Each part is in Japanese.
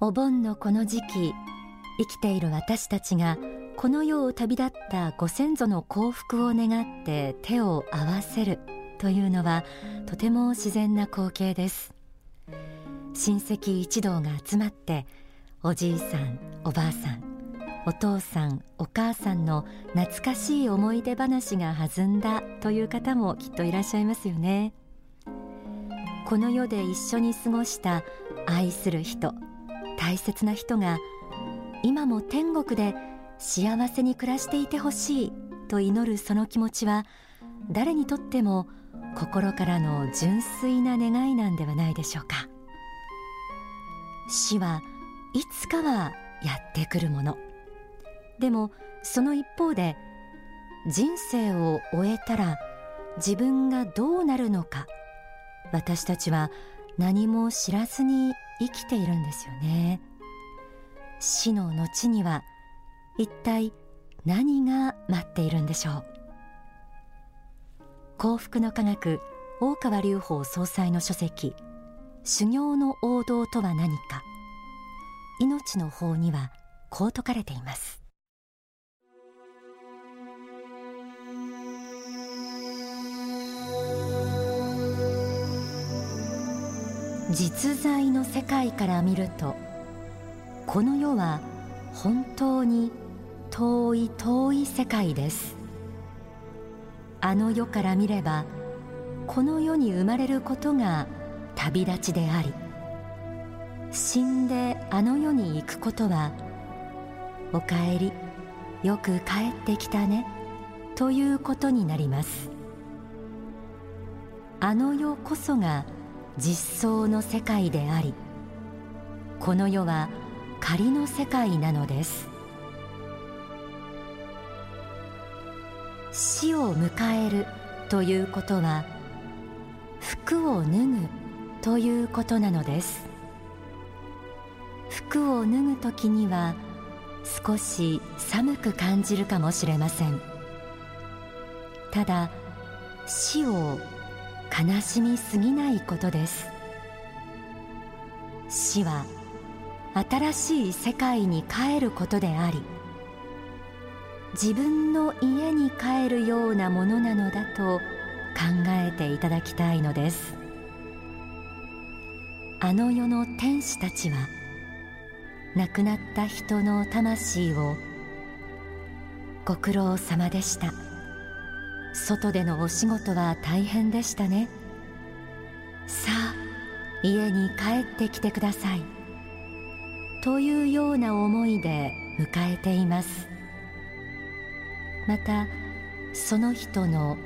お盆のこの時期生きている私たちがこの世を旅立ったご先祖の幸福を願って手を合わせるというのはとても自然な光景です。親戚一同が集まっておじいさんおばあさんお父さんお母さんの懐かしい思い出話が弾んだという方もきっといらっしゃいますよね。この世で一緒に過ごした愛する人大切な人が今も天国で幸せに暮らしていてほしいと祈るその気持ちは誰にとっても心からの純粋な願いなんではないでしょうか。死はいつかはやってくるもの。でもその一方で人生を終えたら自分がどうなるのか私たちは何も知らずに生きているんですよね。死の後には一体何が待っているんでしょう。幸福の科学大川隆法総裁の書籍修行の王道とは何か命の法にはこう説かれています。実在の世界から見るとこの世は本当に遠い遠い世界です。あの世から見ればこの世に生まれることが旅立ちであり死んであの世に行くことはおかえりよく帰ってきたねということになります。あの世こそが実相の世界でありこの世は仮の世界なのです。死を迎えるということは服を脱ぐということなのです。服を脱ぐ時には少し寒く感じるかもしれません。ただ死を悲しみすぎないことです。死は新しい世界に帰ることであり自分の家に帰るようなものなのだと考えていただきたいのです。あの世の天使たちは亡くなった人の魂をご苦労様でした。外でのお仕事は大変でしたね。さあ家に帰ってきてください。というような思いで迎えています。またその人の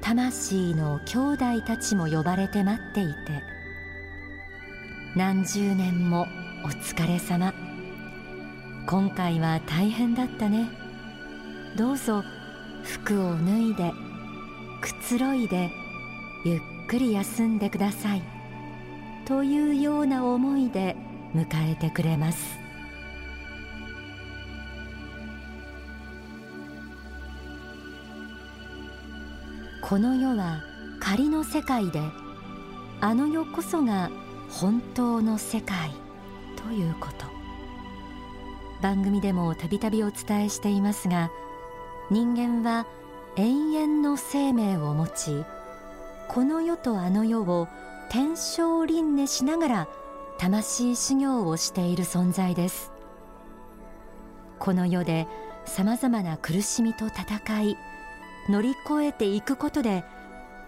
魂の兄弟たちも呼ばれて待っていて何十年もお疲れ様。今回は大変だったね。どうぞ服を脱いで。くつろいでゆっくり休んでください。というような思いで迎えてくれます。この世は仮の世界であの世こそが本当の世界ということ。番組でもたびたびお伝えしていますが人間は永遠の生命を持ちこの世とあの世を天正輪廻しながら魂修行をしている存在です。この世でさまざまな苦しみと戦い乗り越えていくことで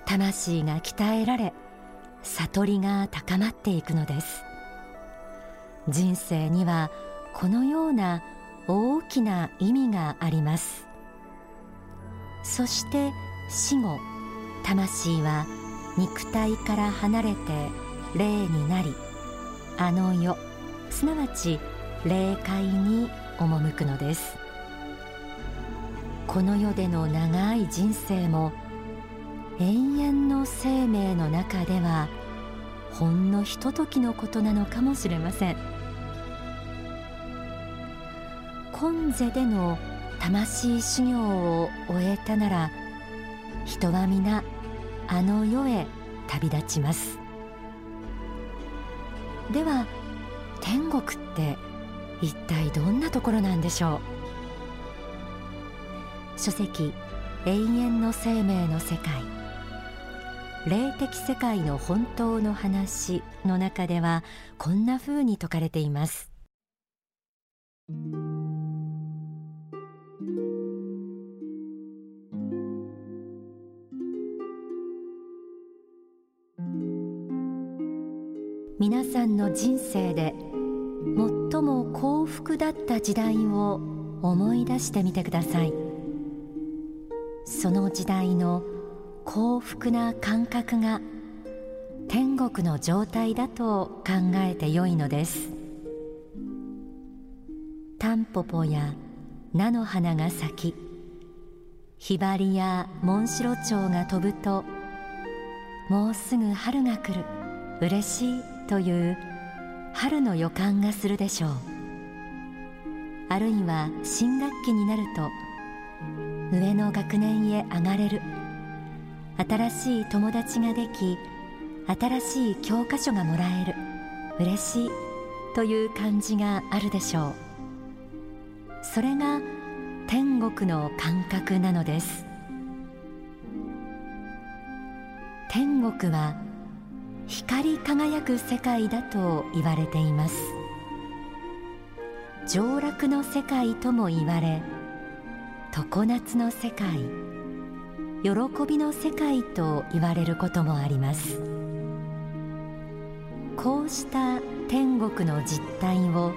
魂が鍛えられ悟りが高まっていくのです。人生にはこのような大きな意味があります。そして死後魂は肉体から離れて霊になりあの世すなわち霊界に赴くのです。この世での長い人生も永遠の生命の中ではほんのひとときのことなのかもしれません。今世での魂修行を終えたなら人は皆あの世へ旅立ちます。では天国って一体どんなところなんでしょう？書籍永遠の生命の世界。霊的世界の本当の話の中ではこんな風に説かれています。皆さんの人生で最も幸福だった時代を思い出してみてください。その時代の幸福な感覚が天国の状態だと考えてよいのです。タンポポや菜の花が咲きひばりやモンシロチョウが飛ぶともうすぐ春が来る。嬉しい。という春の予感がするでしょう。あるいは新学期になると上の学年へ上がれる。新しい友達ができ新しい教科書がもらえる。嬉しいという感じがあるでしょう。それが天国の感覚なのです。天国は光り輝く世界だと言われています。上楽の世界とも言われ常夏の世界喜びの世界と言われることもあります。こうした天国の実態を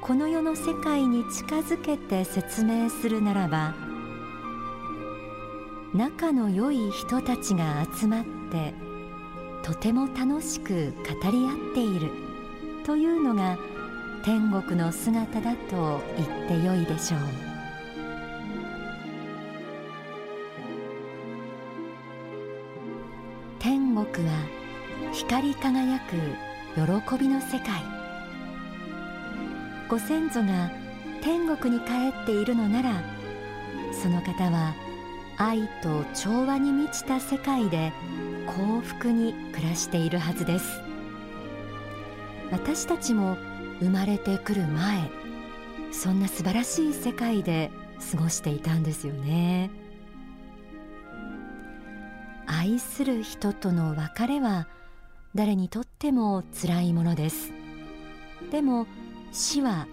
この世の世界に近づけて説明するならば仲の良い人たちが集まってとても楽しく語り合っている。というのが天国の姿だと言ってよいでしょう。天国は光り輝く喜びの世界。ご先祖が天国に帰っているのならその方は愛と調和に満ちた世界で幸福に暮らしているはずです。私たちも生まれてくる前そんな素晴らしい世界で過ごしていたんですよね。愛する人との別れは誰にとっても辛いものです。でも死は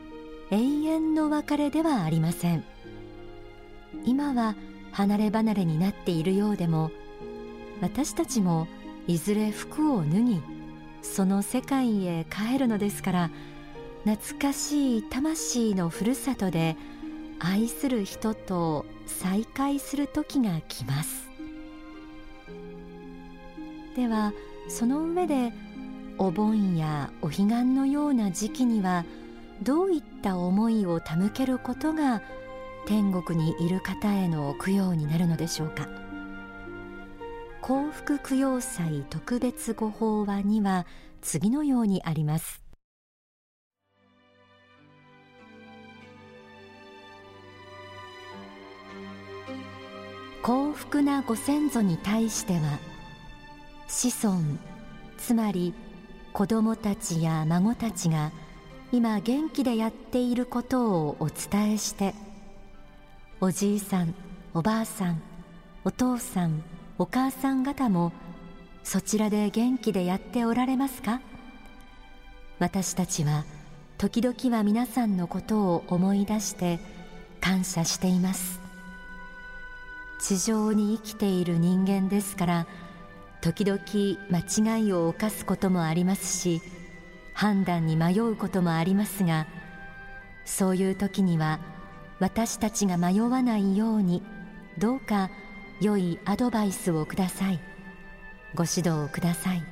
永遠の別れではありません。今は離れ離れになっているようでも私たちもいずれ服を脱ぎその世界へ帰るのですから懐かしい魂のふるさとで愛する人と再会する時が来ます。ではその上でお盆やお彼岸のような時期にはどういった思いを手向けることが天国にいる方への供養になるのでしょうか。幸福供養祭特別ご法話には次のようにあります。幸福なご先祖に対しては子孫つまり子供たちや孫たちが今元気でやっていることをお伝えしておじいさんおばあさんお父さんお母さん方もそちらで元気でやっておられますか？私たちは時々は皆さんのことを思い出して感謝しています。地上に生きている人間ですから時々間違いを犯すこともありますし判断に迷うこともありますがそういう時には私たちが迷わないようにどうか良いアドバイスをください。ご指導をください。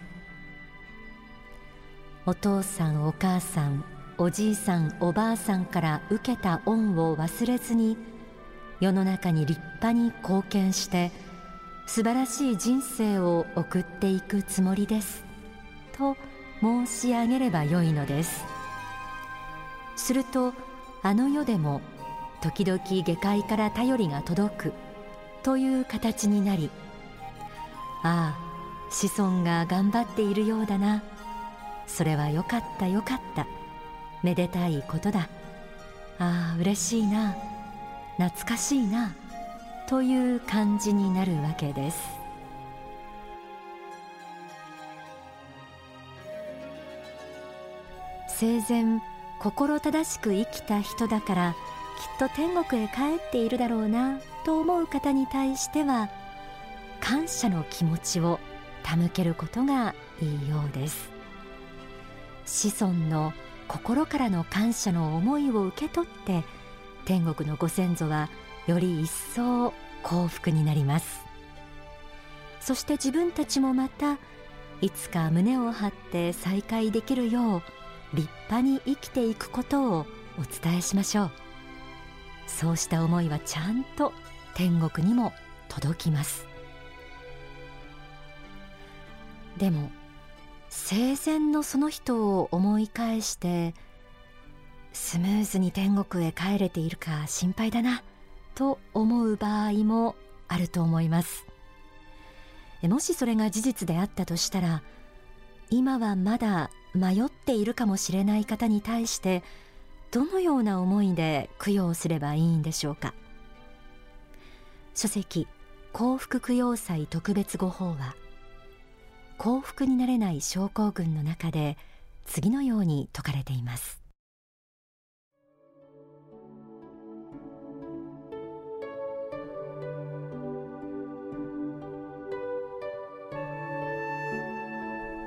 お父さんお母さんおじいさんおばあさんから受けた恩を忘れずに世の中に立派に貢献して素晴らしい人生を送っていくつもりです。と申し上げればよいのです。するとあの世でも時々下界から頼りが届く。という形になりああ子孫が頑張っているようだな。それはよかったよかった。めでたいことだ。ああ嬉しいな。懐かしいな。という感じになるわけです。生前心正しく生きた人だからきっと天国へ帰っているだろうな。と思う方に対しては感謝の気持ちを手向けることがいいようです。子孫の心からの感謝の思いを受け取って天国のご先祖はより一層幸福になります。そして自分たちもまたいつか胸を張って再会できるよう立派に生きていくことをお伝えしましょう。そうした思いはちゃんと天国にも届きます。でも生前のその人を思い返してスムーズに天国へ帰れているか心配だなと思う場合もあると思います。もしそれが事実であったとしたら今はまだ迷っているかもしれない方に対してどのような思いで供養すればいいんでしょうか？書籍幸福供養祭特別語法は幸福になれない症候群の中で次のように説かれています。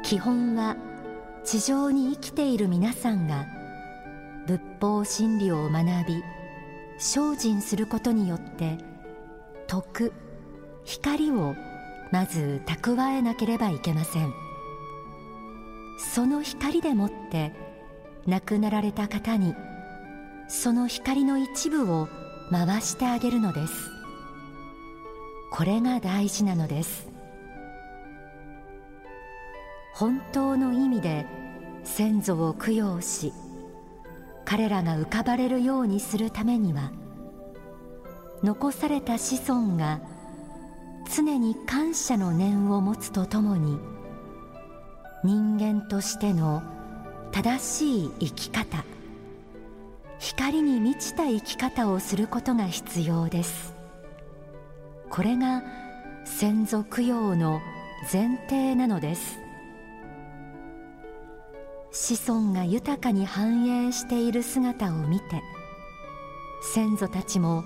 基本は地上に生きている皆さんが仏法真理を学び精進することによって徳光をまず蓄えなければいけません。その光でもって亡くなられた方にその光の一部を回してあげるのです。これが大事なのです。本当の意味で先祖を供養し彼らが浮かばれるようにするためには残された子孫が常に感謝の念を持つとともに人間としての正しい生き方光に満ちた生き方をすることが必要です。これが先祖供養の前提なのです。子孫が豊かに繁栄している姿を見て先祖たちも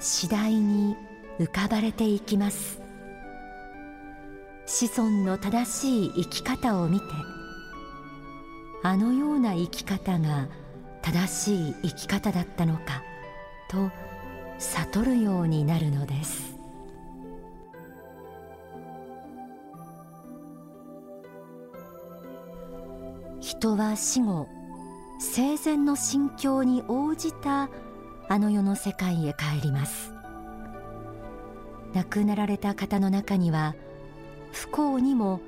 次第に浮かばれていきます。子孫の正しい生き方を見てあのような生き方が正しい生き方だったのかと悟るようになるのです。人は死後生前の心境に応じたあの世の世界へ帰ります。亡くなられた方の中には不幸にも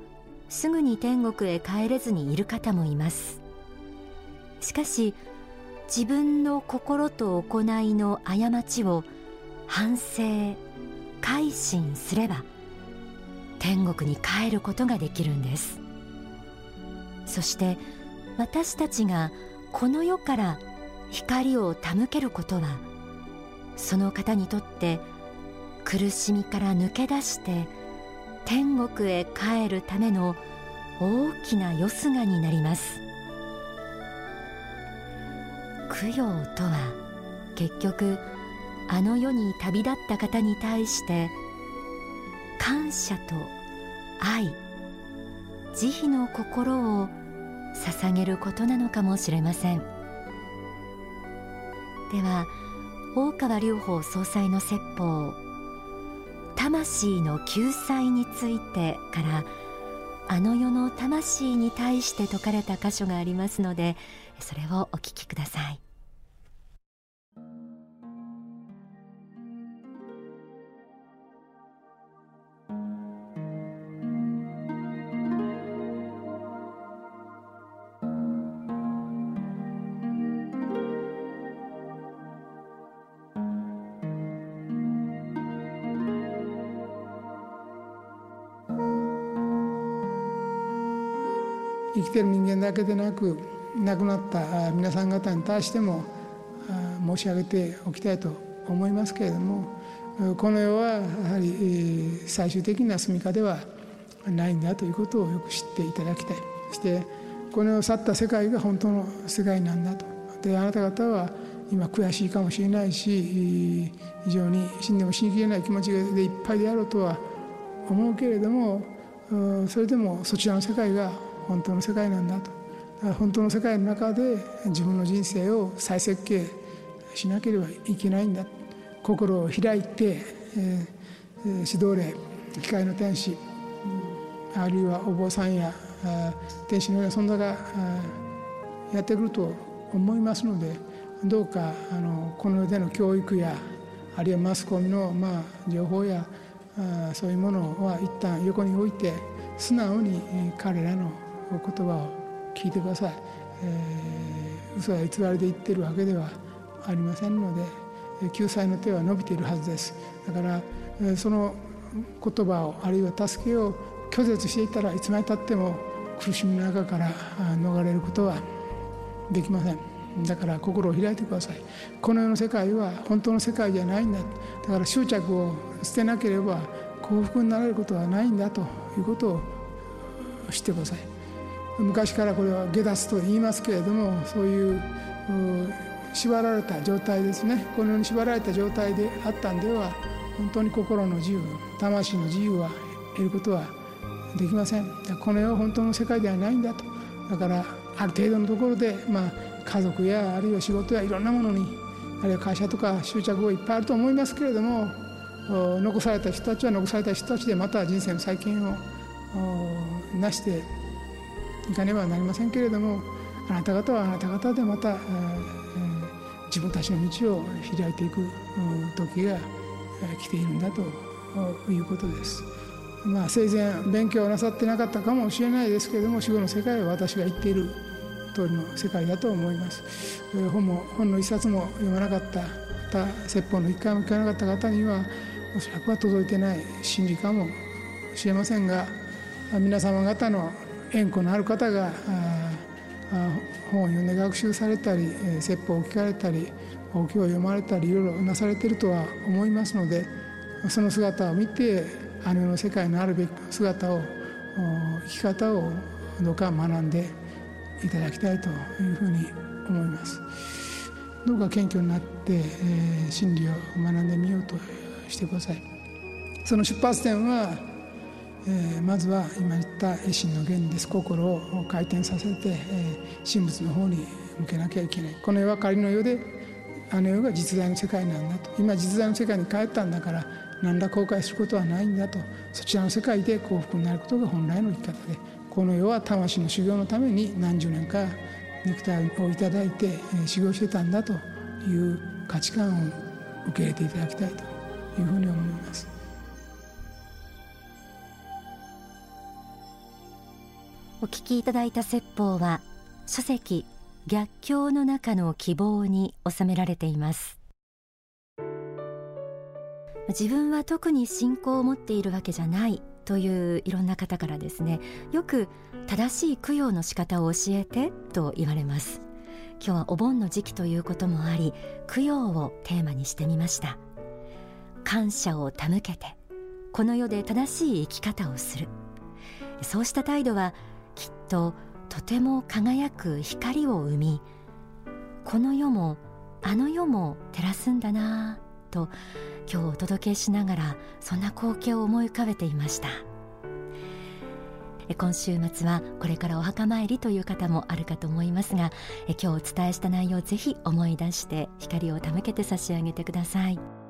すぐに天国へ帰れずにいる方もいます。しかし自分の心と行いの過ちを反省改心すれば天国に帰ることができるんです。そして私たちがこの世から光を手向けることはその方にとって苦しみから抜け出して天国へ帰るための大きなよすがになります。供養とは結局あの世に旅立った方に対して感謝と愛慈悲の心を捧げることなのかもしれません。では大川隆法総裁の説法魂の救済についてからあの世の魂に対して説かれた箇所がありますのでそれをお聞きください。生きてる人間だけでなく亡くなった皆さん方に対しても申し上げておきたいと思いますけれどもこの世はやはり最終的な住みかではないんだということをよく知っていただきたい。そしてこの世を去った世界が本当の世界なんだと。であなた方は今悔しいかもしれないし非常に死んでも死にきれない気持ちでいっぱいであろうとは思うけれどもそれでもそちらの世界が本当の世界なんだと。本当の世界の中で自分の人生を再設計しなければいけないんだ。心を開いて、えー、指導霊機械の天使あるいはお坊さんや天使のような存在がやってくると思いますのでどうかあのこの世での教育やあるいはマスコミの、まあ、情報やあそういうものは一旦横に置いて素直に彼らの言葉を聞いてください、えー、嘘や偽りで言ってるわけではありませんので救済の手は伸びているはずです。だからその言葉をあるいは助けを拒絶していたらいつまでたっても苦しみの中から逃れることはできません。だから心を開いてください。この世の世界は本当の世界じゃないんだ。だから執着を捨てなければ幸福になれることはないんだということを知ってください。昔からこれは下脱と言いますけれどもそういう縛られた状態ですね。このように縛られた状態であったんでは本当に心の自由魂の自由は得ることはできません。この世は本当の世界ではないんだと。だからある程度のところで、まあ、家族やあるいは仕事やいろんなものにあるいは会社とか執着がいっぱいあると思いますけれども残された人たちは残された人たちでまた人生の再建をなしていかねばなりませんけれどもあなた方はあなた方でまた自分たちの道を開いていく時が来ているんだということです。まあ、生前勉強なさってなかったかもしれないですけれども死後の世界は私が言っている通りの世界だと思います。本も本の一冊も読まなかった方説法の一回も聞かなかった方にはおそらくは届いてない真理かもしれませんが皆様方の縁故のある方が本を読んで学習されたり説法を聞かれたりお経を読まれたりいろいろなされているとは思いますのでその姿を見てあの世の世界のあるべき姿を生き方をどうか学んでいただきたいというふうに思います。どうか謙虚になって、えー、真理を学んでみようとしてください。その出発点はえー、まずは今言った維心の原理です。心を回転させて、えー、神仏の方に向けなきゃいけない。この世は仮の世であの世が実在の世界なんだと。今実在の世界に帰ったんだから何ら後悔することはないんだと。そちらの世界で幸福になることが本来の生き方でこの世は魂の修行のために何十年か肉体をいただいて、えー、修行してたんだという価値観を受け入れていただきたいというふうに思います。お聞きいただいた説法は書籍逆境の中の希望に収められています。自分は特に信仰を持っているわけじゃないといういろんな方からですねよく正しい供養の仕方を教えてと言われます。今日はお盆の時期ということもあり供養をテーマにしてみました。感謝を手向けてこの世で正しい生き方をする。そうした態度はきっととても輝く光を生みこの世もあの世も照らすんだなぁと今日お届けしながらそんな光景を思い浮かべていました今週末はこれからお墓参りという方もあるかと思いますが今日お伝えした内容をぜひ思い出して光を手向けて差し上げてください。